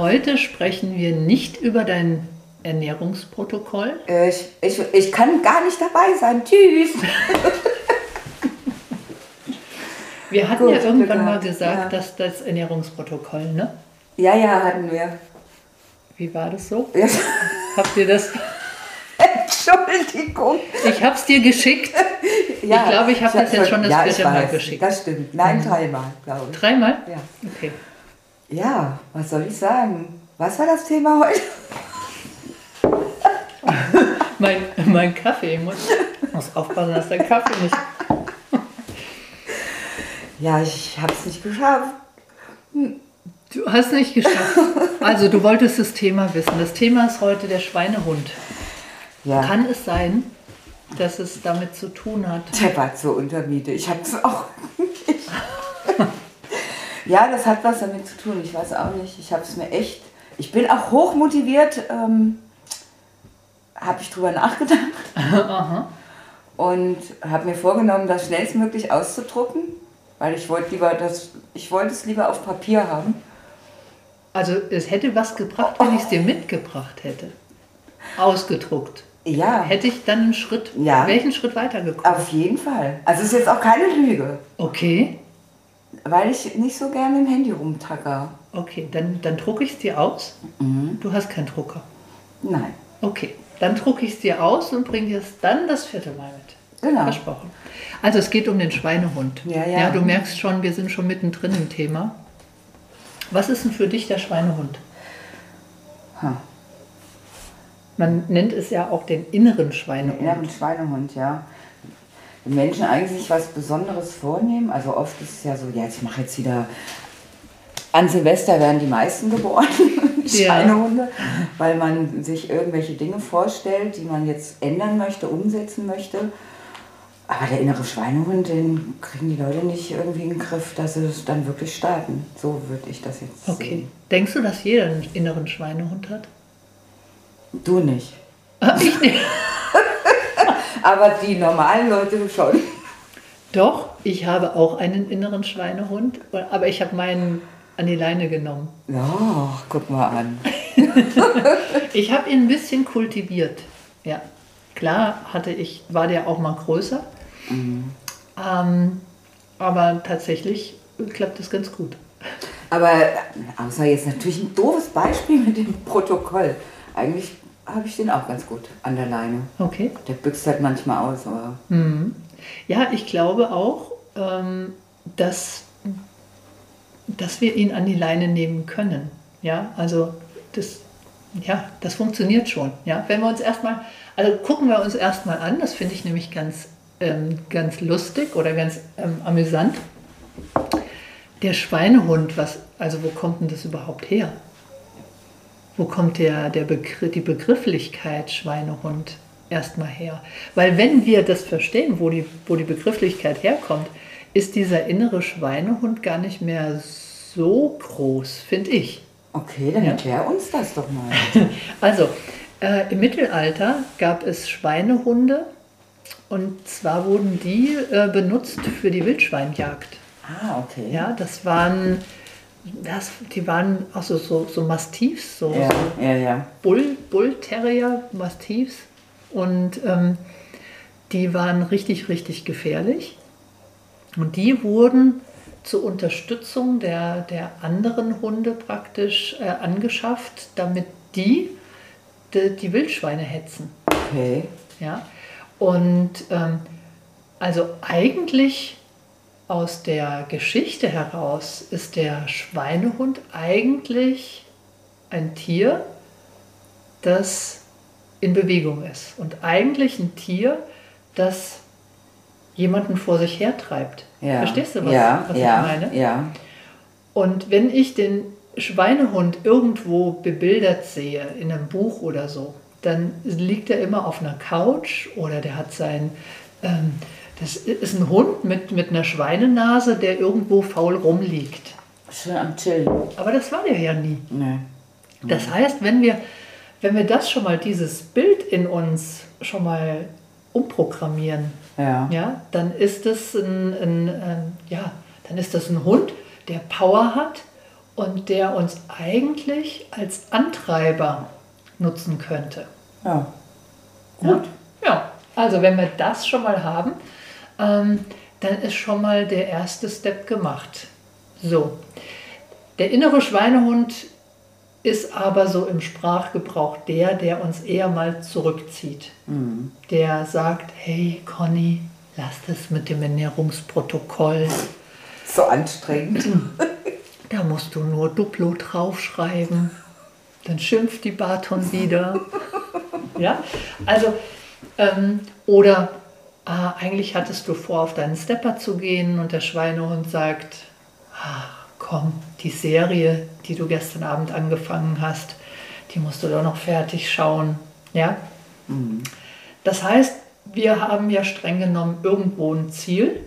heute sprechen wir nicht über dein Ernährungsprotokoll. Ich, ich, ich kann gar nicht dabei sein. Tschüss. Wir hatten Gut, ja irgendwann mal gesagt, Ja. dass das Ernährungsprotokoll, ne? Ja, ja, hatten wir. Wie war das so? Ja. Habt ihr das? Entschuldigung. Ich hab's dir geschickt. Ja, Ich glaube, ich habe das jetzt schon das ja, vierte Mal geschickt. Das stimmt. Nein, dreimal, glaube ich. Dreimal? Ja. Okay. Ja, was soll ich sagen? Was war das Thema heute? Mein, mein Kaffee. Ich muss, muss aufpassen, dass der Kaffee nicht. Ja, ich habe es nicht geschafft. Du hast nicht geschafft. Also, du wolltest das Thema wissen. Das Thema ist heute der Schweinehund. Ja, Kann es sein, dass es damit zu tun hat? der war zur Untermiete. Ich habe es auch nicht. ja, das hat was damit zu tun. Ich weiß auch nicht. Ich habe es mir echt. Ich bin auch hoch motiviert. Ähm, habe ich drüber nachgedacht. Und habe mir vorgenommen, das schnellstmöglich auszudrucken, weil ich wollte lieber das, ich wollte es lieber auf Papier haben. Also, es hätte was gebracht, wenn ich es dir mitgebracht hätte. Ausgedruckt. Ja, Hätte ich dann einen Schritt, Ja. welchen Schritt weitergekommen? auf jeden Fall. Also es ist jetzt auch keine Lüge, Okay, weil ich nicht so gerne im Handy rumtacker. okay, dann, dann drucke ich es dir aus. Du hast keinen Drucker. Nein, Okay, dann drucke ich es dir aus und bringe dir es dann das vierte Mal mit. Genau. Versprochen. Also es geht um den Schweinehund. Ja, ja. du merkst schon, wir sind schon mittendrin im Thema. Was ist denn für dich der Schweinehund? Ha. Man nennt es ja auch den inneren Schweinehund. inneren Schweinehund, ja. Wenn Menschen eigentlich was Besonderes vornehmen, also oft ist es ja so, ja, ich mache jetzt wieder, an Silvester werden die meisten geboren, Ja. Schweinehunde, weil man sich irgendwelche Dinge vorstellt, die man jetzt ändern möchte, umsetzen möchte. Aber der innere Schweinehund, den kriegen die Leute nicht irgendwie in den Griff, dass sie es dann wirklich starten. So würde ich das jetzt Okay. sehen. Denkst du, dass jeder einen inneren Schweinehund hat? Du nicht. Ich nicht. Aber die normalen Leute schon. Doch, ich habe auch einen inneren Schweinehund, aber ich habe meinen an die Leine genommen. Ja, guck mal an. Ich habe ihn ein bisschen kultiviert. Ja, klar hatte ich, war der auch mal größer. Ähm, aber tatsächlich klappt es ganz gut. Aber außer jetzt natürlich ein doofes Beispiel mit dem Protokoll. Eigentlich habe ich den auch ganz gut an der Leine. Okay. Der büchst halt manchmal aus, aber Ja, ich glaube auch, ähm, dass, dass wir ihn an die Leine nehmen können. Ja, also das, ja, das funktioniert schon. Ja, wenn wir uns erstmal, also gucken wir uns erstmal an, das finde ich nämlich ganz, ähm, ganz lustig oder ganz ähm, amüsant. Der Schweinehund, was, also wo kommt denn das überhaupt her? Wo kommt der, der Begriff, die Begrifflichkeit Schweinehund erstmal her? Weil wenn wir das verstehen, wo die, wo die Begrifflichkeit herkommt, ist dieser innere Schweinehund gar nicht mehr so groß, finde ich. okay, dann Ja. erklär uns das doch mal. Also, äh, im Mittelalter gab es Schweinehunde und zwar wurden die äh, benutzt für die Wildschweinjagd. ah, okay. Ja, das waren, das, die waren auch so, so, so Mastiffs, so, ja, so ja. ja. Bull, Bullterrier, Mastiffs. Und ähm, die waren richtig, richtig gefährlich. Und die wurden zur Unterstützung der, der anderen Hunde praktisch äh, angeschafft, damit die die, die Wildschweine hetzen. Okay. Ja? Und ähm, also eigentlich aus der Geschichte heraus ist der Schweinehund eigentlich ein Tier, das in Bewegung ist. Und eigentlich ein Tier, das jemanden vor sich hertreibt. Ja. Verstehst du, was, ja, was ja, ich meine? Ja. Und wenn ich den Schweinehund irgendwo bebildert sehe, in einem Buch oder so, dann liegt er immer auf einer Couch oder der hat sein, ähm, das ist ein Hund mit, mit einer Schweinenase, der irgendwo faul rumliegt. Schön am Chillen. Aber das war der ja nie. Nee. Das heißt, wenn wir, wenn wir das schon mal, dieses Bild in uns schon mal umprogrammieren, Ja. ja, dann ist es ein, ein, ein, ja, dann ist das ein Hund, der Power hat und der uns eigentlich als Antreiber nutzen könnte. Ja. Gut. Ja, also wenn wir das schon mal haben, ähm, dann ist schon mal der erste Step gemacht. So, der innere Schweinehund ist aber so im Sprachgebrauch der, der uns eher mal zurückzieht. Der sagt, hey Conny, lass das mit dem Ernährungsprotokoll. So anstrengend. Da musst du nur Duplo draufschreiben. Dann schimpft die Barton wieder. ja, also, ähm, oder ah, eigentlich hattest du vor, auf deinen Stepper zu gehen und der Schweinehund sagt, ach, komm, die Serie, die du gestern Abend angefangen hast, die musst du doch noch fertig schauen. Ja? Das heißt, wir haben ja streng genommen irgendwo ein Ziel,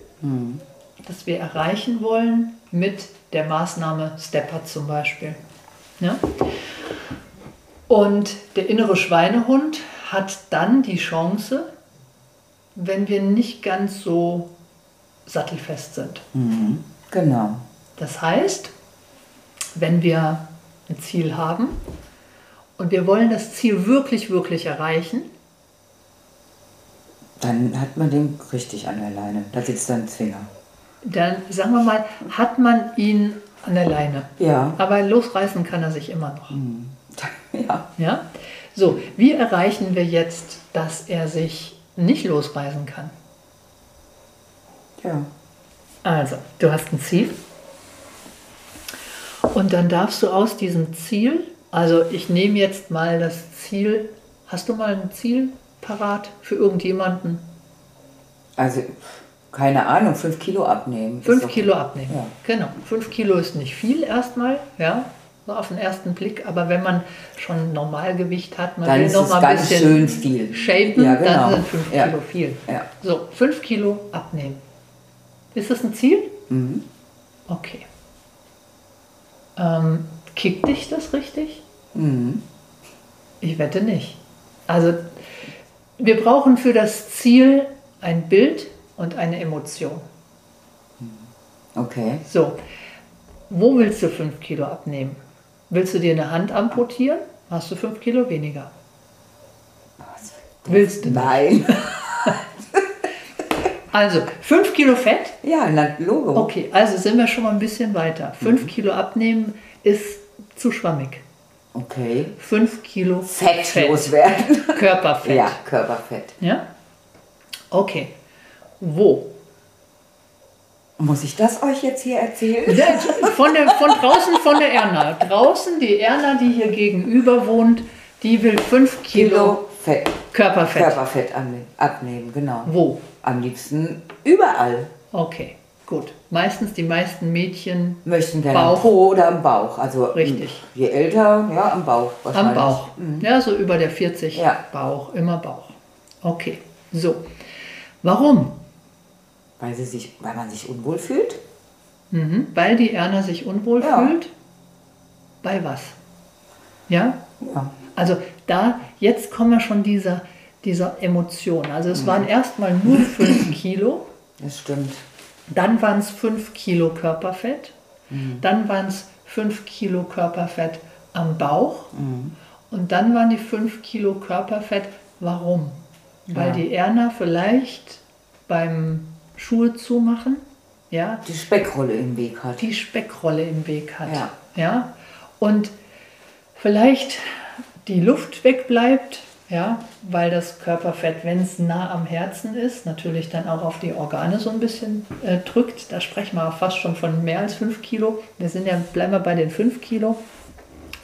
das wir erreichen wollen mit der Maßnahme Stepper zum Beispiel. Ja? Und der innere Schweinehund hat dann die Chance, wenn wir nicht ganz so sattelfest sind. Genau. Das heißt, wenn wir ein Ziel haben und wir wollen das Ziel wirklich, wirklich erreichen, Dann hat man den richtig an der Leine. Da sitzt dann ein Zwinger. dann sagen wir mal, hat man ihn an der Leine. Ja. Aber losreißen kann er sich immer noch. Ja. Ja? So, wie erreichen wir jetzt, dass er sich nicht losreißen kann? Ja. Also, du hast ein Ziel. Und dann darfst du aus diesem Ziel, also ich nehme jetzt mal das Ziel, hast du mal ein Ziel parat für irgendjemanden? Also, keine Ahnung, fünf Kilo abnehmen. Fünf Kilo abnehmen. Ja. Genau. Fünf Kilo ist nicht viel erstmal, ja, so auf den ersten Blick. Aber wenn man schon Normalgewicht hat, man Dann will noch mal ein bisschen schön viel. shapen, Ja, genau. dann sind fünf Ja. Kilo viel. Ja. So, fünf Kilo abnehmen. Ist das ein Ziel? Mhm. Okay. Ähm, kickt dich das richtig? Mhm. Ich wette nicht. Also wir brauchen für das Ziel ein Bild und eine Emotion. Okay. So, wo willst du fünf Kilo abnehmen? Willst du dir eine Hand amputieren? Hast du fünf Kilo weniger. Willst du nicht? Nein. Also fünf Kilo Fett? ja, na, Logo. Okay, also sind wir schon mal ein bisschen weiter. Fünf Kilo abnehmen ist zu schwammig. Okay. Fünf Kilo Fett, loswerden. Körperfett. Ja, Körperfett. Ja? Okay. Wo? Muss ich das euch jetzt hier erzählen? Von, der, von draußen von der Erna. Draußen die Erna, die hier gegenüber wohnt, die will 5 Kilo, Kilo Fett. Körperfett. Körperfett abnehmen, genau. Wo? Am liebsten überall. Okay, gut. Meistens die meisten Mädchen Möchten gerne Bauch. am Po oder am Bauch. Also Richtig. Je älter, ja, am Bauch. am. Bauch. Mhm. Ja, so über der 40 Ja. Bauch, immer Bauch. Okay, so. Warum? Weil, sie sich, weil man sich unwohl fühlt. Mhm. Weil die Erna sich unwohl Ja. fühlt. Bei was? Ja? Ja. Also da, jetzt kommen wir schon dieser, dieser Emotion. Also Mhm. es waren erstmal nur 5 Kilo, Das stimmt. dann waren es 5 Kilo Körperfett, Mhm. dann waren es 5 Kilo Körperfett am Bauch Mhm. und dann waren die 5 Kilo Körperfett. Warum? Weil Ja. die Erna vielleicht beim Schuhe zumachen, ja, Die Speckrolle im Weg hat. die Speckrolle im Weg hat. Ja. Ja? Und vielleicht die Luft wegbleibt, ja, weil das Körperfett, wenn es nah am Herzen ist, natürlich dann auch auf die Organe so ein bisschen äh, drückt. Da sprechen wir fast schon von mehr als 5 Kilo. Wir sind ja, bleiben wir bei den 5 Kilo.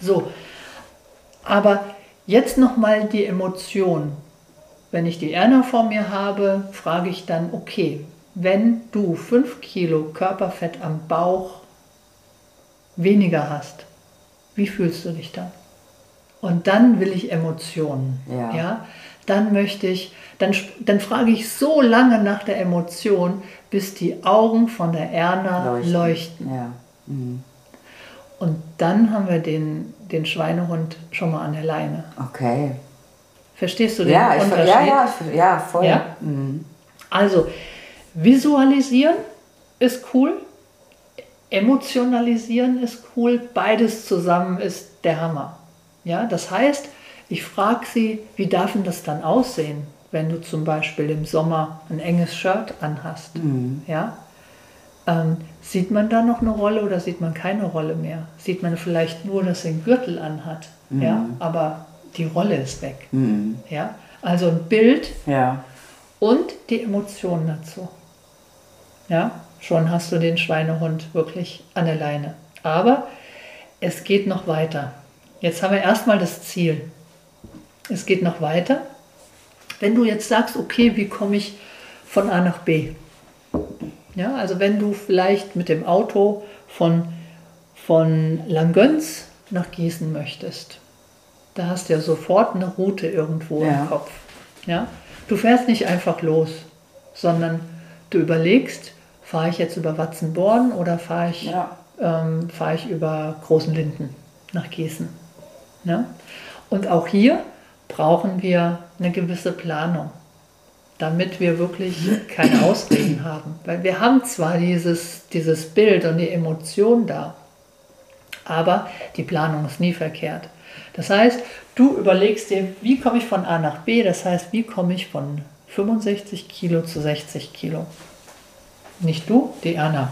So, aber jetzt nochmal die Emotion. Wenn ich die Erna vor mir habe, frage ich dann, okay, wenn du 5 Kilo Körperfett am Bauch weniger hast, wie fühlst du dich dann? Und dann will ich Emotionen. Ja. ja? Dann möchte ich, dann, dann frage ich so lange nach der Emotion, bis die Augen von der Erna leuchten. leuchten. Ja. Mhm. Und dann haben wir den, den Schweinehund schon mal an der Leine. Okay. Verstehst du den ja, Unterschied? ja, ja, ja, voll. Ja? Mhm. Also, visualisieren ist cool, emotionalisieren ist cool, beides zusammen ist der Hammer. Ja, das heißt, ich frage sie, wie darf denn das dann aussehen, wenn du zum Beispiel im Sommer ein enges Shirt anhast? Mhm. Ja? Ähm, sieht man da noch eine Rolle oder sieht man keine Rolle mehr? Sieht man vielleicht nur, dass er einen Gürtel anhat, mhm. ja? aber die Rolle ist weg. Mhm. Ja? Also ein Bild ja. und die Emotionen dazu. Ja? Schon hast du den Schweinehund wirklich an der Leine. Aber es geht noch weiter. Jetzt haben wir erstmal das Ziel. Es geht noch weiter. Wenn du jetzt sagst, okay, wie komme ich von A nach B? Ja, also wenn du vielleicht mit dem Auto von, von Langgöns nach Gießen möchtest, da hast du ja sofort eine Route irgendwo ja. im Kopf. Ja? Du fährst nicht einfach los, sondern du überlegst, fahre ich jetzt über Watzenborn oder fahre ich, ja. ähm, fahr ich über Großen Linden nach Gießen. Ja? Und auch hier brauchen wir eine gewisse Planung, damit wir wirklich keine Ausreden haben. Weil wir haben zwar dieses, dieses Bild und die Emotion da, aber die Planung ist nie verkehrt. Das heißt, du überlegst dir, wie komme ich von A nach B, das heißt, wie komme ich von 65 Kilo zu 60 Kilo. Nicht du, die Anna.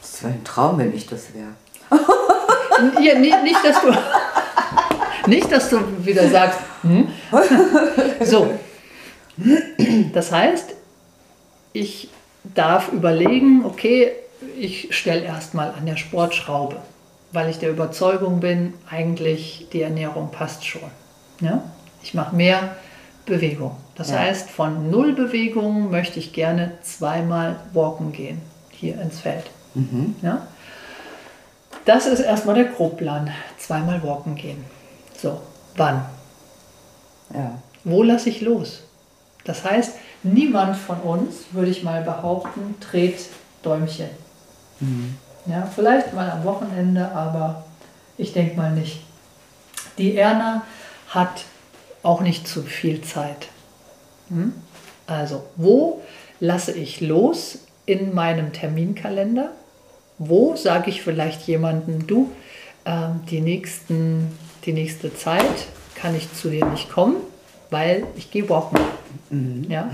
Das wäre ein Traum, wenn ich das wäre. ja, nicht, nicht, dass du. Nicht, dass du wieder sagst, hm? so. Das heißt, ich darf überlegen, okay, ich stelle erstmal an der Sportschraube, weil ich der Überzeugung bin, eigentlich die Ernährung passt schon. Ja? Ich mache mehr Bewegung. Das ja. heißt, von null Bewegung möchte ich gerne zweimal walken gehen, hier ins Feld. Mhm. Ja? Das ist erstmal der Grobplan, zweimal walken gehen. So, wann? Ja. Wo lasse ich los? Das heißt, niemand von uns, würde ich mal behaupten, dreht Däumchen. Mhm. Ja, vielleicht mal am Wochenende, aber ich denke mal nicht. Die Erna hat auch nicht zu viel Zeit. Hm? Also, wo lasse ich los in meinem Terminkalender? Wo sage ich vielleicht jemandem, du, äh, die nächsten die nächste Zeit kann ich zu dir nicht kommen, weil ich gehe walken. Mhm. Ja?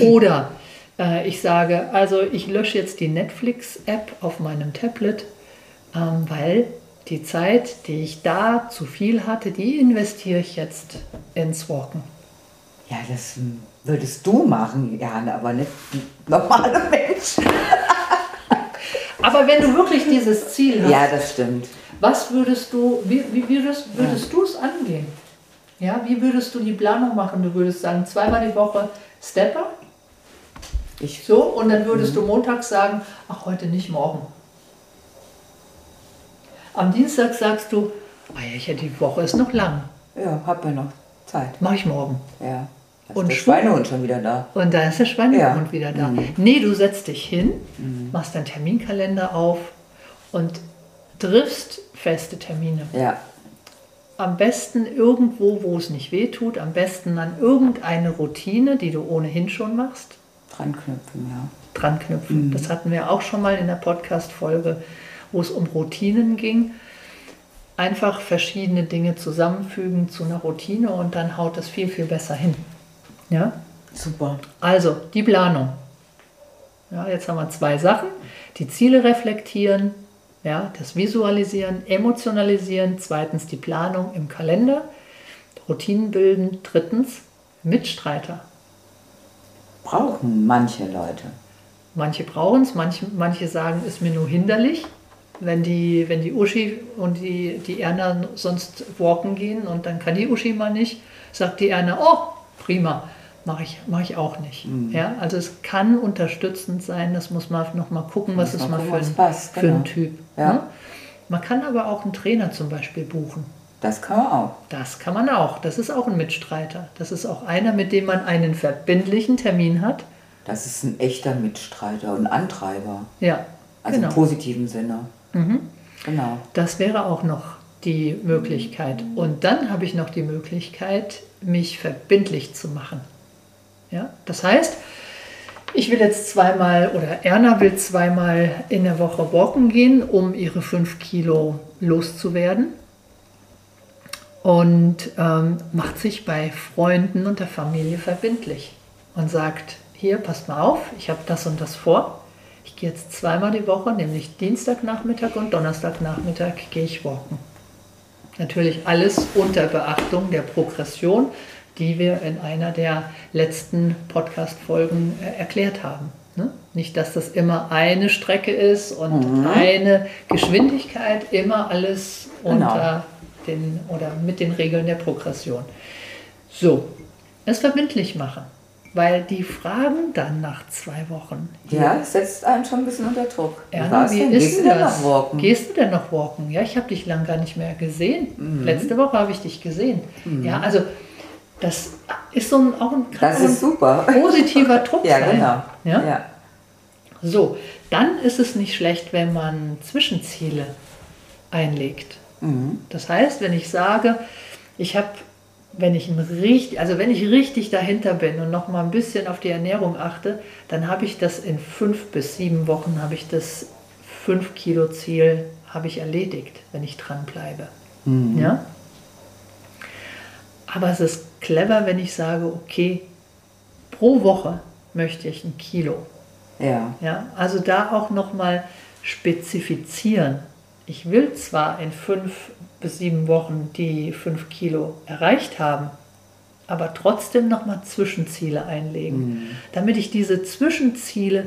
Oder äh, ich sage, also ich lösche jetzt die Netflix-App auf meinem Tablet, ähm, weil die Zeit, die ich da zu viel hatte, die investiere ich jetzt ins Walken. Ja, das hm, würdest du machen, Jana, aber nicht normale Menschen. aber wenn du wirklich dieses Ziel hast. Ja, das stimmt. Was würdest du, wie, wie würdest, würdest du es angehen? Ja, wie würdest du die Planung machen? Du würdest sagen, zweimal die Woche Stepper. Ich. So, und dann würdest mhm. du montags sagen, ach, heute nicht, morgen. Am Dienstag sagst du, ah ja, die Woche ist noch lang. Ja, hab ja noch Zeit. Mach ich morgen. Ja. Da ist und der Schweinehund schon wieder da. Und da ist der Schweinehund ja. wieder da. Mhm. Nee, du setzt dich hin, mhm. machst deinen Terminkalender auf und triffst feste Termine. Ja. Am besten irgendwo, wo es nicht weh tut, am besten an irgendeine Routine, die du ohnehin schon machst. Dranknüpfen, ja. Dranknüpfen. Mhm. Das hatten wir auch schon mal in der Podcast-Folge, wo es um Routinen ging. Einfach verschiedene Dinge zusammenfügen zu einer Routine und dann haut es viel, viel besser hin. Ja? Super. Also, die Planung. Ja, jetzt haben wir zwei Sachen. Die Ziele reflektieren, ja, das Visualisieren, Emotionalisieren, zweitens die Planung im Kalender. Routinen bilden. Drittens, Mitstreiter. Brauchen manche Leute. Manche brauchen es, manche, manche sagen, ist mir nur hinderlich. Wenn die, wenn die Uschi und die, die Erna sonst walken gehen und dann kann die Uschi mal nicht, sagt die Erna, oh, prima, mache ich, mach ich auch nicht. Mhm. Ja, also es kann unterstützend sein, das muss man noch mal gucken, was ist mal für, ein, passt, genau. für ein Typ. Ja. Ne? Man kann aber auch einen Trainer zum Beispiel buchen. Das kann man auch. Das kann man auch. Das ist auch ein Mitstreiter. Das ist auch einer, mit dem man einen verbindlichen Termin hat. Das ist ein echter Mitstreiter und Antreiber. Ja. Also genau. im positiven Sinne. Mhm. Genau. Das wäre auch noch die Möglichkeit. Und dann habe ich noch die Möglichkeit, mich verbindlich zu machen. Ja? Das heißt, ich will jetzt zweimal oder Erna will zweimal in der Woche walken gehen, um ihre fünf Kilo loszuwerden. Und ähm, macht sich bei Freunden und der Familie verbindlich und sagt, hier, passt mal auf, ich habe das und das vor. Ich gehe jetzt zweimal die Woche, nämlich Dienstagnachmittag und Donnerstagnachmittag gehe ich walken. Natürlich alles unter Beachtung der Progression, die wir in einer der letzten Podcast-Folgen äh, erklärt haben. Ne? Nicht, dass das immer eine Strecke ist und mhm. eine Geschwindigkeit, immer alles genau. unter den oder mit den Regeln der Progression. So, es verbindlich machen. Weil die fragen dann nach zwei Wochen. Ja, setzt einen schon ein bisschen unter Druck. Erna, wie ist Gehst du denn noch walken? Gehst du denn noch walken? Ja, ich habe dich lang gar nicht mehr gesehen. Mhm. Letzte Woche habe ich dich gesehen. Mhm. Ja, also das ist so ein, auch ein, das ist super. positiver Druck. ja, genau. Ja? ja? So, dann ist es nicht schlecht, wenn man Zwischenziele einlegt. Mhm. Das heißt, wenn ich sage, ich habe wenn ich richtig, also wenn ich richtig dahinter bin und noch mal ein bisschen auf die Ernährung achte, dann habe ich das in fünf bis sieben Wochen habe ich das fünf Kilo Ziel habe ich erledigt, wenn ich dran bleibe. Mhm. Ja. Aber es ist clever, wenn ich sage, okay, pro Woche möchte ich ein Kilo. Ja. Ja. Also da auch noch mal spezifizieren. Ich will zwar in fünf bis sieben Wochen die fünf Kilo erreicht haben, aber trotzdem nochmal Zwischenziele einlegen, mhm. damit ich diese Zwischenziele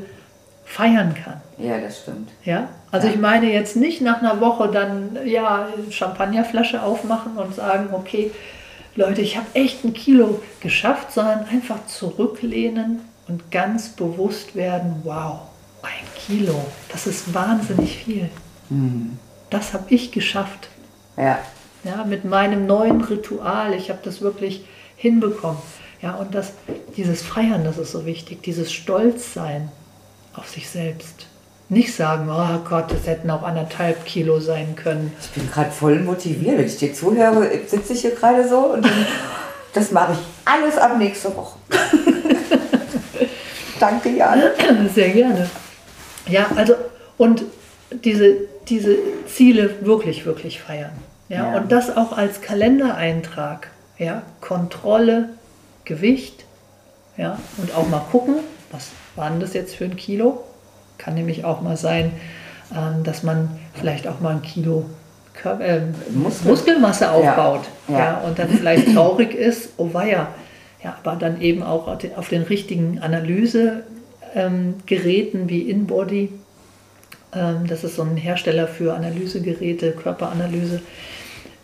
feiern kann. Ja, das stimmt. Ja, also ja. ich meine jetzt nicht nach einer Woche dann ja Champagnerflasche aufmachen und sagen, okay, Leute, ich habe echt ein Kilo geschafft, sondern einfach zurücklehnen und ganz bewusst werden, wow, ein Kilo, das ist wahnsinnig viel. Mhm. Das habe ich geschafft. Ja. Ja, mit meinem neuen Ritual. Ich habe das wirklich hinbekommen. Ja, und das, dieses Feiern, das ist so wichtig, dieses Stolzsein auf sich selbst. Nicht sagen, oh Gott, es hätten auch anderthalb Kilo sein können. Ich bin gerade voll motiviert. Wenn ich dir zuhöre, sitze ich hier gerade so und dann, das mache ich alles ab nächste Woche. Danke, Jane. Sehr gerne. Ja, also, und diese, diese Ziele wirklich, wirklich feiern. Ja, ja. Und das auch als Kalendereintrag. Ja, Kontrolle, Gewicht. Ja, und auch mal gucken, was war denn das jetzt für ein Kilo? Kann nämlich auch mal sein, ähm, dass man vielleicht auch mal ein Kilo Körper, äh, Muskel. Muskelmasse aufbaut. Ja. ja. und dann vielleicht traurig ist, oh weia. Ja, aber dann eben auch auf den richtigen Analysegeräten ähm, wie InBody ähm, das ist so ein Hersteller für Analysegeräte, Körperanalyse,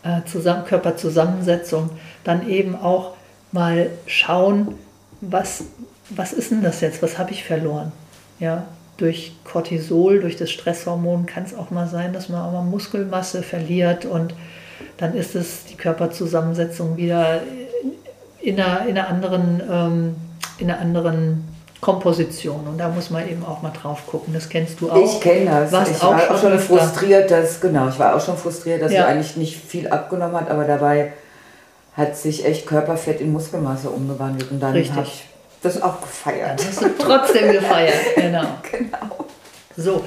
äh, Zusammen Körperzusammensetzung. Dann eben auch mal schauen, was, was ist denn das jetzt? Was habe ich verloren? Ja, durch Cortisol, durch das Stresshormon kann es auch mal sein, dass man auch mal Muskelmasse verliert und dann ist es die Körperzusammensetzung wieder in einer, in einer anderen, ähm, in einer anderen Komposition. Und da muss man eben auch mal drauf gucken. Das kennst du auch. Ich kenne das. Warst ich auch war auch schon frustriert, dass, genau, ich war auch schon frustriert, dass ja. sie eigentlich nicht viel abgenommen hat, aber dabei hat sich echt Körperfett in Muskelmasse umgewandelt. Und dann habe ich das auch gefeiert. Dann hast du trotzdem gefeiert, genau. genau. So,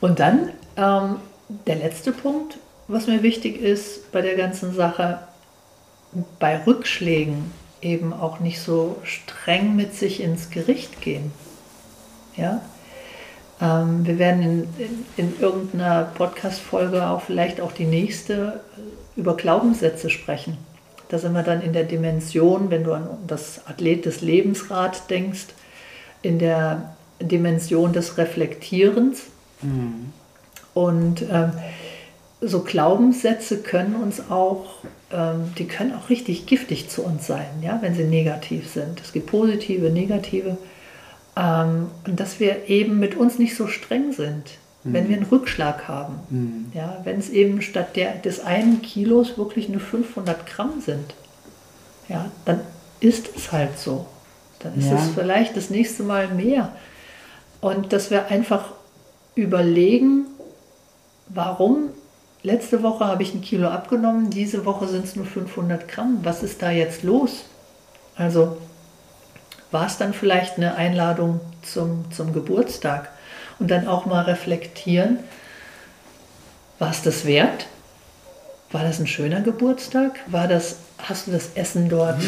und dann ähm, der letzte Punkt, was mir wichtig ist bei der ganzen Sache, bei Rückschlägen eben auch nicht so streng mit sich ins Gericht gehen. Ja? Ähm, wir werden in, in, in irgendeiner Podcast-Folge auch vielleicht auch die nächste äh, über Glaubenssätze sprechen. Da sind wir dann in der Dimension, wenn du an das Athlet des Lebensrad denkst, in der Dimension des Reflektierens. Mhm. Und ähm, so Glaubenssätze können uns auch, ähm, die können auch richtig giftig zu uns sein, ja, wenn sie negativ sind. Es gibt positive, negative. Ähm, und dass wir eben mit uns nicht so streng sind, mhm. wenn wir einen Rückschlag haben. Mhm. Ja, wenn es eben statt der, des einen Kilos wirklich nur 500 Gramm sind, ja, dann ist es halt so. Dann ist ja. es vielleicht das nächste Mal mehr. Und dass wir einfach überlegen, warum letzte Woche habe ich ein Kilo abgenommen, diese Woche sind es nur 500 Gramm. Was ist da jetzt los? Also war es dann vielleicht eine Einladung zum, zum Geburtstag und dann auch mal reflektieren, war es das wert? War das ein schöner Geburtstag? War das, hast du das Essen dort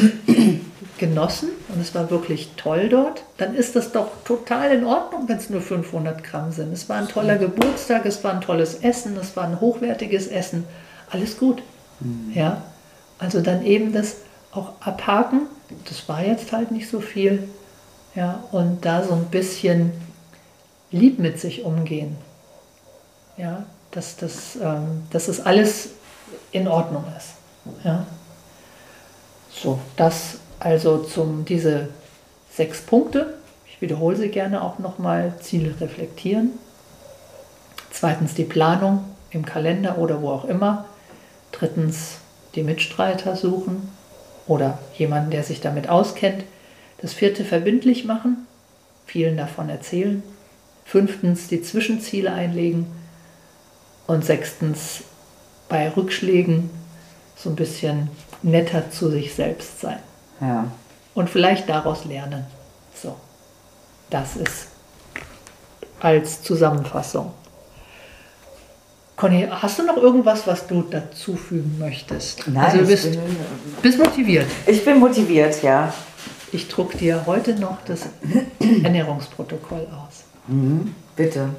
genossen und es war wirklich toll dort? Dann ist das doch total in Ordnung, wenn es nur 500 Gramm sind. Es war ein toller Geburtstag, es war ein tolles Essen, es war ein hochwertiges Essen. Alles gut. Mhm. Ja? Also dann eben das auch abhaken. Das war jetzt halt nicht so viel. Ja, und da so ein bisschen lieb mit sich umgehen. Ja, dass das, ähm, dass das alles in Ordnung ist. Ja. So, das also zum diese sechs Punkte. Ich wiederhole sie gerne auch nochmal. Ziele reflektieren. Zweitens die Planung im Kalender oder wo auch immer. Drittens die Mitstreiter suchen oder jemanden, der sich damit auskennt. Das vierte verbindlich machen, vielen davon erzählen. Fünftens die Zwischenziele einlegen. Und sechstens bei Rückschlägen so ein bisschen netter zu sich selbst sein. Ja. Und vielleicht daraus lernen. So, das ist als Zusammenfassung. Conny, hast du noch irgendwas, was du dazufügen möchtest? Nein, also du bist, bin, bist motiviert. Ich bin motiviert, ja. Ich druck dir heute noch das Ernährungsprotokoll aus. Mhm, bitte.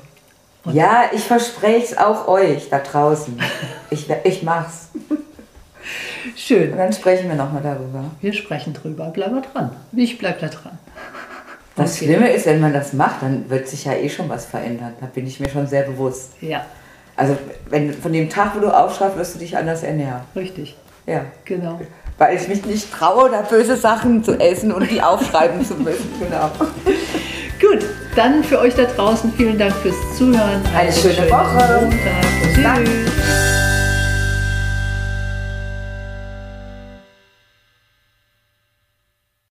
Und ja, ich verspreche es auch euch da draußen. Ich, ich mach's. Schön. Und dann sprechen wir nochmal darüber. Wir sprechen drüber. Bleib mal dran. Ich bleib da dran. Das okay. Schlimme ist, wenn man das macht, dann wird sich ja eh schon was verändern. Da bin ich mir schon sehr bewusst. Ja. Also wenn von dem Tag, wo du aufschreibst, wirst du dich anders ernähren. Richtig. Ja. Genau. Weil ich mich nicht traue, da böse Sachen zu essen und die aufschreiben zu müssen. Genau. Gut, dann für euch da draußen vielen Dank fürs Zuhören. Eine, Eine schöne, Woche. Montag. Tschüss.